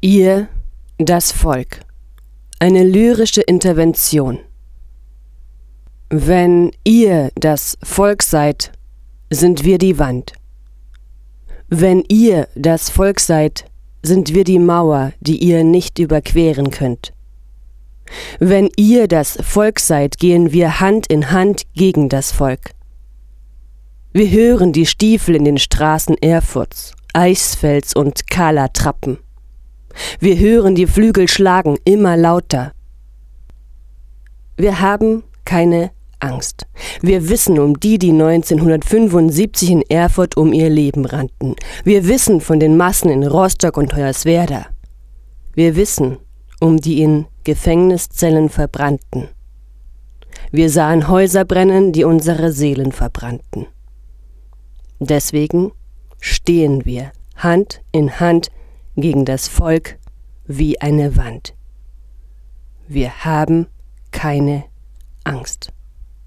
Ihr, das Volk. Eine lyrische Intervention. Wenn ihr das Volk seid, sind wir die Wand. Wenn ihr das Volk seid, sind wir die Mauer, die ihr nicht überqueren könnt. Wenn ihr das Volk seid, gehen wir Hand in Hand gegen das Volk. Wir hören die Stiefel in den Straßen Erfurts, Eisfels und kahler Trappen. Wir hören die Flügel schlagen immer lauter. Wir haben keine Angst. Wir wissen um die, die 1975 in Erfurt um ihr Leben rannten. Wir wissen von den Massen in Rostock und Hoyerswerda. Wir wissen um die in Gefängniszellen verbrannten. Wir sahen Häuser brennen, die unsere Seelen verbrannten. Deswegen stehen wir Hand in Hand gegen das Volk wie eine Wand. Wir haben keine Angst.